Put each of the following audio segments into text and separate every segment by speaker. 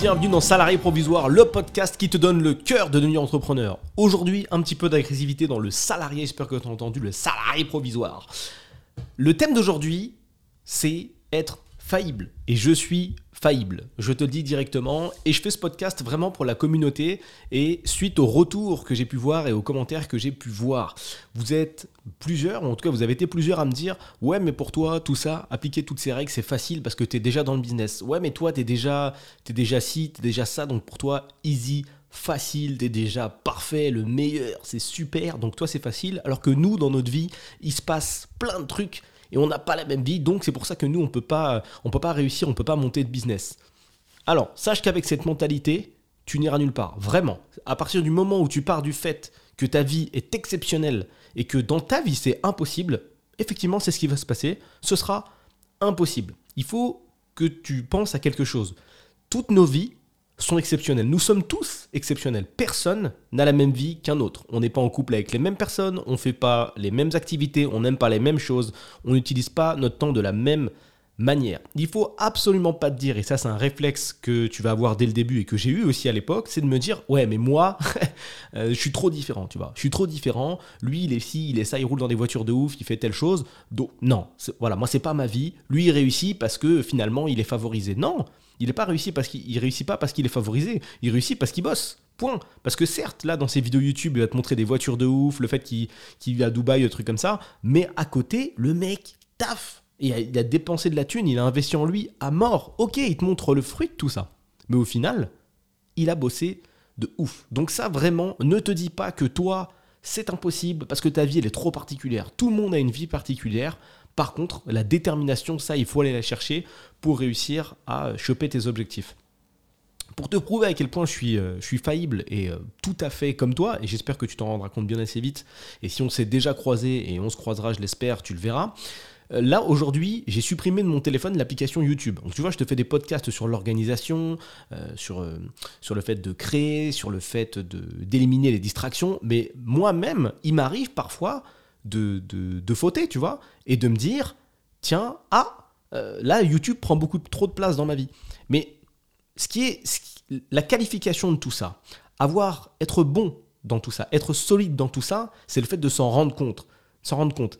Speaker 1: bienvenue dans Salarié Provisoire, le podcast qui te donne le cœur de devenir entrepreneur. Aujourd'hui, un petit peu d'agressivité dans le salarié, j'espère que tu as entendu le salarié provisoire. Le thème d'aujourd'hui, c'est être faillible. Et je suis faillible, je te le dis directement. Et je fais ce podcast vraiment pour la communauté et suite aux retours que j'ai pu voir et aux commentaires que j'ai pu voir. Vous êtes plusieurs, en tout cas vous avez été plusieurs à me dire Ouais, mais pour toi, tout ça, appliquer toutes ces règles, c'est facile parce que tu es déjà dans le business. Ouais, mais toi, tu es déjà, déjà ci, tu es déjà ça, donc pour toi, easy facile, t'es déjà parfait, le meilleur, c'est super, donc toi c'est facile, alors que nous dans notre vie, il se passe plein de trucs et on n'a pas la même vie, donc c'est pour ça que nous, on peut pas, peut pas réussir, on peut pas monter de business. Alors, sache qu'avec cette mentalité, tu n'iras nulle part, vraiment. À partir du moment où tu pars du fait que ta vie est exceptionnelle et que dans ta vie c'est impossible, effectivement, c'est ce qui va se passer, ce sera impossible. Il faut que tu penses à quelque chose. Toutes nos vies sont exceptionnels. Nous sommes tous exceptionnels. Personne n'a la même vie qu'un autre. On n'est pas en couple avec les mêmes personnes, on ne fait pas les mêmes activités, on n'aime pas les mêmes choses, on n'utilise pas notre temps de la même manière. Il faut absolument pas te dire, et ça c'est un réflexe que tu vas avoir dès le début et que j'ai eu aussi à l'époque, c'est de me dire ouais mais moi euh, je suis trop différent, tu vois, je suis trop différent. Lui il est ci, il est ça, il roule dans des voitures de ouf, il fait telle chose. Donc non, voilà moi c'est pas ma vie. Lui il réussit parce que finalement il est favorisé. Non, il n'est pas réussi parce qu'il réussit pas parce qu'il est favorisé. Il réussit parce qu'il bosse. Point. Parce que certes, là, dans ses vidéos YouTube, il va te montrer des voitures de ouf, le fait qu'il vit à Dubaï, des trucs comme ça. Mais à côté, le mec taf. Et il a dépensé de la thune, il a investi en lui à mort. Ok, il te montre le fruit de tout ça. Mais au final, il a bossé de ouf. Donc ça, vraiment, ne te dis pas que toi, c'est impossible parce que ta vie, elle est trop particulière. Tout le monde a une vie particulière. Par contre, la détermination, ça, il faut aller la chercher pour réussir à choper tes objectifs. Pour te prouver à quel point je suis, euh, faillible et euh, tout à fait comme toi, et j'espère que tu t'en rendras compte bien assez vite, et si on s'est déjà croisé, et on se croisera, je l'espère, tu le verras, euh, Là, aujourd'hui, j'ai supprimé de mon téléphone l'application YouTube. Donc, tu vois, je te fais des podcasts sur l'organisation, sur le fait de créer, sur le fait d'éliminer les distractions. Mais moi-même, il m'arrive parfois de, de, fauter, tu vois, et de me dire, tiens, ah, euh, là, YouTube prend beaucoup trop de place dans ma vie. Mais ce qui est la qualification de tout ça, avoir, être bon dans tout ça, être solide dans tout ça, c'est le fait de s'en rendre compte. S'en rendre compte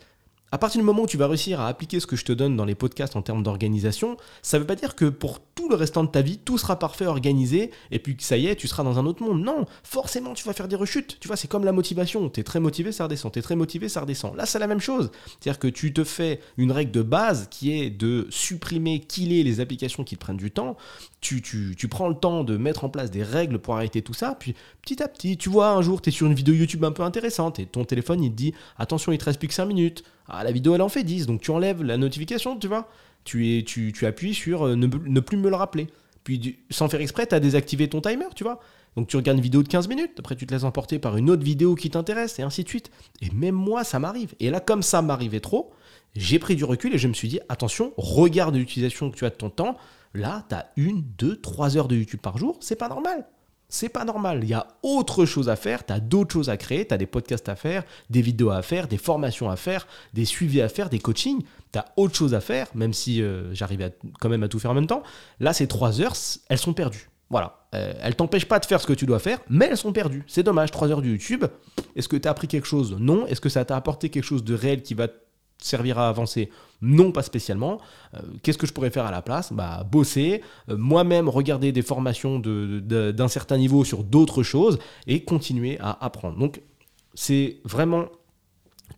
Speaker 1: à partir du moment où tu vas réussir à appliquer ce que je te donne dans les podcasts en termes d'organisation, ça ne veut pas dire que pour tout le restant de ta vie, tout sera parfait, organisé, et puis que ça y est, tu seras dans un autre monde. Non, forcément, tu vas faire des rechutes. Tu vois, c'est comme la motivation. Tu es très motivé, ça redescend. Tu es très motivé, ça redescend. Là, c'est la même chose. C'est-à-dire que tu te fais une règle de base qui est de supprimer, killer les applications qui te prennent du temps. Tu, prends le temps de mettre en place des règles pour arrêter tout ça. Puis petit à petit, tu vois, un jour, tu es sur une vidéo YouTube un peu intéressante et ton téléphone, il te dit attention, il te reste plus que 5 minutes. Ah, la vidéo, elle en fait 10, donc tu enlèves la notification, tu vois. Tu, es, tu, appuies sur euh, ne, plus me le rappeler. Puis, sans faire exprès, tu as désactivé ton timer, tu vois. Donc tu regardes une vidéo de 15 minutes, après tu te laisses emporter par une autre vidéo qui t'intéresse, et ainsi de suite. Et même moi, ça m'arrive. Et là, comme ça m'arrivait trop, j'ai pris du recul et je me suis dit, attention, regarde l'utilisation que tu as de ton temps. Là, tu as une, deux, trois heures de YouTube par jour, c'est pas normal. C'est pas normal. Il y a autre chose à faire, tu as d'autres choses à créer, tu as des podcasts à faire, des vidéos à faire, des formations à faire, des suivis à faire, des coachings. Tu as autre chose à faire, même si euh, j'arrive quand même à tout faire en même temps. Là, ces trois heures, elles sont perdues. Voilà. Euh, elles t'empêchent pas de faire ce que tu dois faire, mais elles sont perdues. C'est dommage. Trois heures de YouTube. Est-ce que tu as appris quelque chose? Non. Est-ce que ça t'a apporté quelque chose de réel qui va servira à avancer Non, pas spécialement. Euh, qu'est-ce que je pourrais faire à la place? Bah, bosser, euh, moi-même regarder des formations d'un certain niveau sur d'autres choses et continuer à apprendre. Donc, c'est vraiment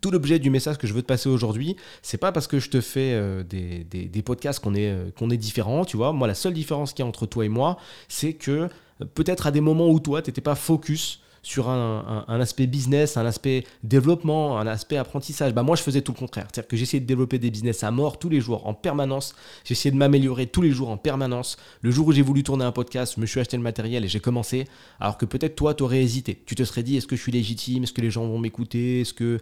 Speaker 1: tout l'objet du message que je veux te passer aujourd'hui, c'est pas parce que je te fais euh, des, podcasts qu'on est, qu'on est différent, tu vois. Moi, la seule différence qu'il y a entre toi et moi, c'est que peut-être à des moments où toi, tu n'étais pas focus sur un, aspect business, un aspect développement, un aspect apprentissage. Bah moi, je faisais tout le contraire. C'est-à-dire que j'essayais de développer des business à mort tous les jours, en permanence. J'essayais de m'améliorer tous les jours, en permanence. Le jour où j'ai voulu tourner un podcast, je me suis acheté le matériel et j'ai commencé. Alors que peut-être toi, tu aurais hésité. Tu te serais dit, est-ce que je suis légitime? Est-ce que les gens vont m'écouter? Est-ce que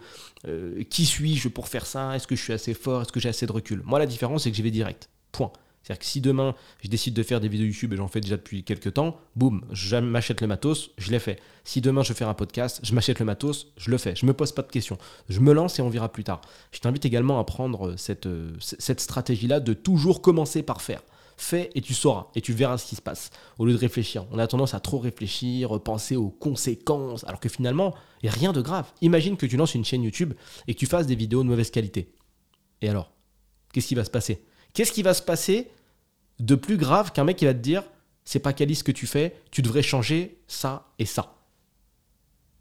Speaker 1: euh, qui suis-je pour faire ça? Est-ce que je suis assez fort? Est-ce que j'ai assez de recul? Moi, la différence, c'est que j'y vais direct. Point. C'est-à-dire que si demain je décide de faire des vidéos YouTube et j'en fais déjà depuis quelques temps, boum, je m'achète le matos, je l'ai fait. Si demain je veux faire un podcast, je m'achète le matos, je le fais. Je me pose pas de questions. Je me lance et on verra plus tard. Je t'invite également à prendre cette, cette stratégie-là de toujours commencer par faire. Fais et tu sauras, et tu verras ce qui se passe, au lieu de réfléchir. On a tendance à trop réfléchir, penser aux conséquences, alors que finalement, il n'y a rien de grave. Imagine que tu lances une chaîne YouTube et que tu fasses des vidéos de mauvaise qualité. Et alors? Qu'est-ce qui va se passer? Qu'est-ce qui va se passer de plus grave qu'un mec qui va te dire c'est pas quali ce que tu fais, tu devrais changer ça et ça?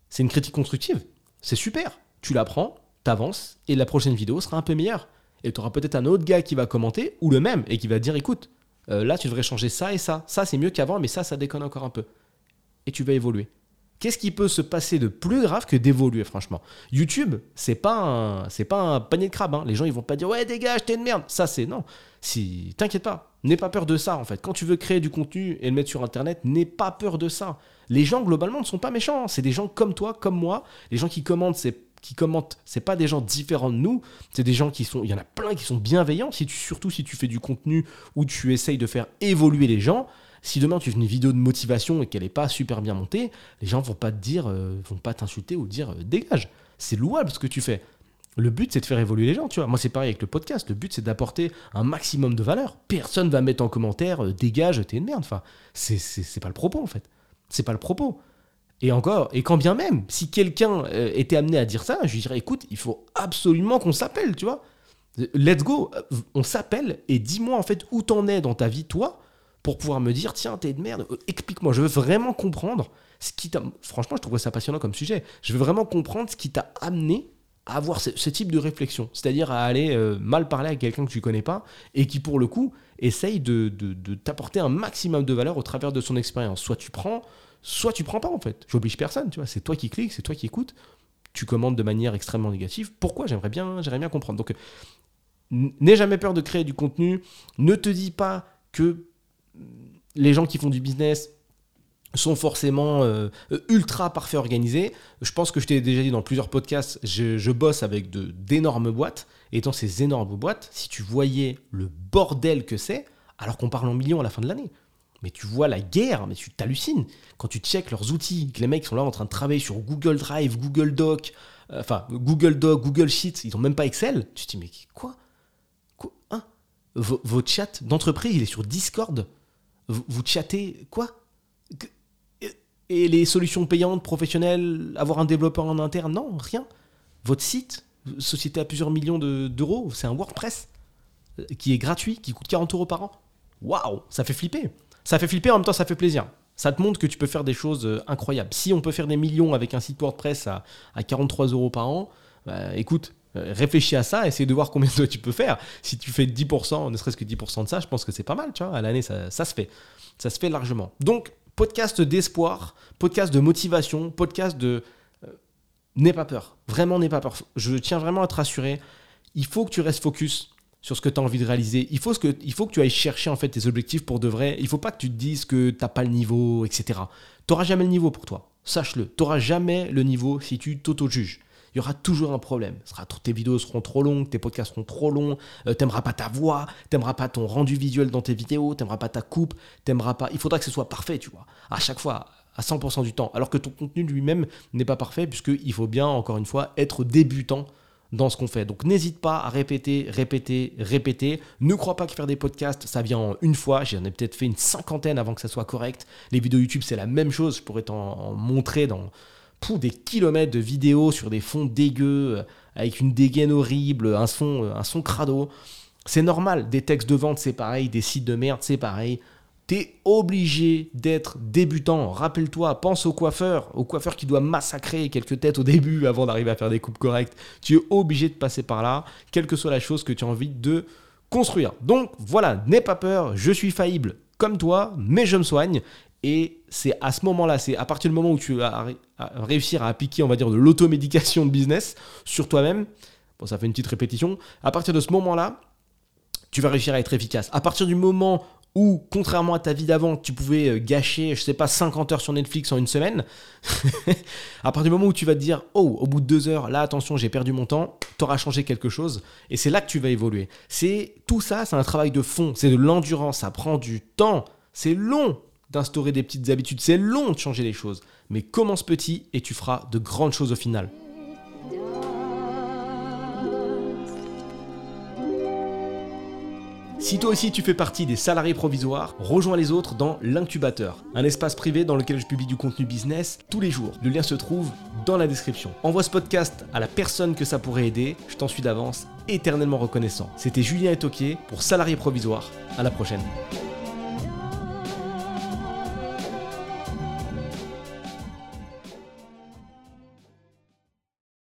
Speaker 1: C'est une critique constructive. C'est super. Tu l'apprends, t'avances, et la prochaine vidéo sera un peu meilleure. Et tu auras peut-être un autre gars qui va commenter, ou le même, et qui va dire écoute, euh, là tu devrais changer ça et ça. Ça c'est mieux qu'avant, mais ça, ça déconne encore un peu. Et tu vas évoluer. Qu'est-ce qui peut se passer de plus grave que d'évoluer, franchement? YouTube, c'est pas un, pas un panier de crabes. Hein. Les gens, ils vont pas dire ouais dégage, t'es une merde. Ça, c'est non. Si, t'inquiète pas, n'aie pas peur de ça en fait. Quand tu veux créer du contenu et le mettre sur Internet, n'aie pas peur de ça. Les gens globalement ne sont pas méchants. Hein. C'est des gens comme toi, comme moi. Les gens qui commentent, c'est qui commentent, c'est pas des gens différents de nous, c'est des gens qui sont, il y en a plein qui sont bienveillants. Si tu, surtout si tu fais du contenu où tu essayes de faire évoluer les gens, si demain tu fais une vidéo de motivation et qu'elle n'est pas super bien montée, les gens vont pas te dire, euh, vont pas t'insulter ou dire euh, dégage. C'est louable ce que tu fais. Le but, c'est de faire évoluer les gens, tu vois. Moi, c'est pareil avec le podcast. Le but, c'est d'apporter un maximum de valeur. Personne va mettre en commentaire euh, dégage, t'es une merde. Enfin, c'est pas le propos, en fait. C'est pas le propos. Et encore, et quand bien même, si quelqu'un était amené à dire ça, je lui dirais écoute, il faut absolument qu'on s'appelle, tu vois. Let's go, on s'appelle et dis-moi en fait où t'en es dans ta vie, toi, pour pouvoir me dire tiens, t'es de merde, euh, explique-moi, je veux vraiment comprendre ce qui t'a. Franchement, je trouve ça passionnant comme sujet. Je veux vraiment comprendre ce qui t'a amené à avoir ce, type de réflexion, c'est-à-dire à aller euh, mal parler à quelqu'un que tu connais pas et qui, pour le coup, essaye de, t'apporter un maximum de valeur au travers de son expérience. Soit tu prends, soit tu prends pas en fait. J'oblige personne, tu vois. C'est toi qui cliques, c'est toi qui écoutes. Tu commandes de manière extrêmement négative. Pourquoi? J'aimerais bien, j'aimerais bien comprendre. Donc, n'aie jamais peur de créer du contenu. Ne te dis pas que les gens qui font du business sont forcément euh, ultra parfaits organisés. Je pense que je t'ai déjà dit dans plusieurs podcasts, je, bosse avec d'énormes boîtes. Et dans ces énormes boîtes, si tu voyais le bordel que c'est, alors qu'on parle en millions à la fin de l'année, mais tu vois la guerre, mais tu t'hallucines. Quand tu checkes leurs outils, que les mecs sont là en train de travailler sur Google Drive, Google Doc, euh, enfin Google Doc, Google Sheets, ils n'ont même pas Excel, tu te dis mais quoi, quoi? Hein? Votre chat d'entreprise, il est sur Discord? Vous, chattez quoi Et les solutions payantes, professionnelles, avoir un développeur en interne Non, rien. Votre site, société à plusieurs millions d'euros, c'est un WordPress euh, qui est gratuit, qui coûte 40 euros par an. Waouh, ça fait flipper. Ça fait flipper, en même temps, ça fait plaisir. Ça te montre que tu peux faire des choses euh, incroyables. Si on peut faire des millions avec un site WordPress à, 43 euros par an, bah, écoute, réfléchis à ça, essaye de voir combien de tu peux faire. Si tu fais 10%, ne serait-ce que 10% de ça, je pense que c'est pas mal, tu vois. À l'année, ça, se fait. Ça se fait largement. Donc, podcast d'espoir, podcast de motivation, podcast de. Euh, n'aie pas peur. Vraiment, n'aie pas peur. Je tiens vraiment à te rassurer. Il faut que tu restes focus sur ce que tu as envie de réaliser. Il faut, que, il faut que tu ailles chercher en fait tes objectifs pour de vrai. Il faut pas que tu te dises que tu n'as pas le niveau, etc. Tu n'auras jamais le niveau pour toi. Sache-le. Tu n'auras jamais le niveau si tu t'auto-juges il y aura toujours un problème. Tes vidéos seront trop longues, tes podcasts seront trop longs, euh, t'aimeras pas ta voix, t'aimeras pas ton rendu visuel dans tes vidéos, t'aimeras pas ta coupe, t'aimeras pas. Il faudra que ce soit parfait, tu vois, à chaque fois, à 100% du temps. Alors que ton contenu lui-même n'est pas parfait, puisqu'il faut bien, encore une fois, être débutant dans ce qu'on fait. Donc n'hésite pas à répéter, répéter, répéter. Ne crois pas que faire des podcasts, ça vient en une fois. J'en ai peut-être fait une cinquantaine avant que ça soit correct. Les vidéos YouTube, c'est la même chose. Je pourrais t'en montrer dans, des kilomètres de vidéos sur des fonds dégueux, euh, avec une dégaine horrible, un son, euh, un son crado. C'est normal, des textes de vente c'est pareil, des sites de merde c'est pareil. T'es obligé d'être débutant. Rappelle-toi, pense au coiffeur, au coiffeur qui doit massacrer quelques têtes au début avant d'arriver à faire des coupes correctes. Tu es obligé de passer par là, quelle que soit la chose que tu as envie de construire. Donc voilà, n'aie pas peur, je suis faillible comme toi, mais je me soigne. Et c'est à ce moment-là, c'est à partir du moment où tu vas réussir à appliquer, on va dire, de l'automédication de business sur toi-même. Bon, ça fait une petite répétition. À partir de ce moment-là, tu vas réussir à être efficace. À partir du moment où, contrairement à ta vie d'avant, tu pouvais euh, gâcher, je sais pas, 50 heures sur Netflix en une semaine, à partir du moment où tu vas te dire, oh, au bout de deux heures, là, attention, j'ai perdu mon temps, tu auras changé quelque chose, et c'est là que tu vas évoluer. C'est tout ça, c'est un travail de fond, c'est de l'endurance, ça prend du temps, c'est long d'instaurer des petites habitudes. C'est long de changer les choses, mais commence petit et tu feras de grandes choses au final. Si toi aussi tu fais partie des salariés provisoires, rejoins les autres dans l'incubateur, un espace privé dans lequel je publie du contenu business tous les jours. Le lien se trouve dans la description. Envoie ce podcast à la personne que ça pourrait aider, je t'en suis d'avance éternellement reconnaissant. C'était Julien Etoquier pour Salariés Provisoires. À la prochaine.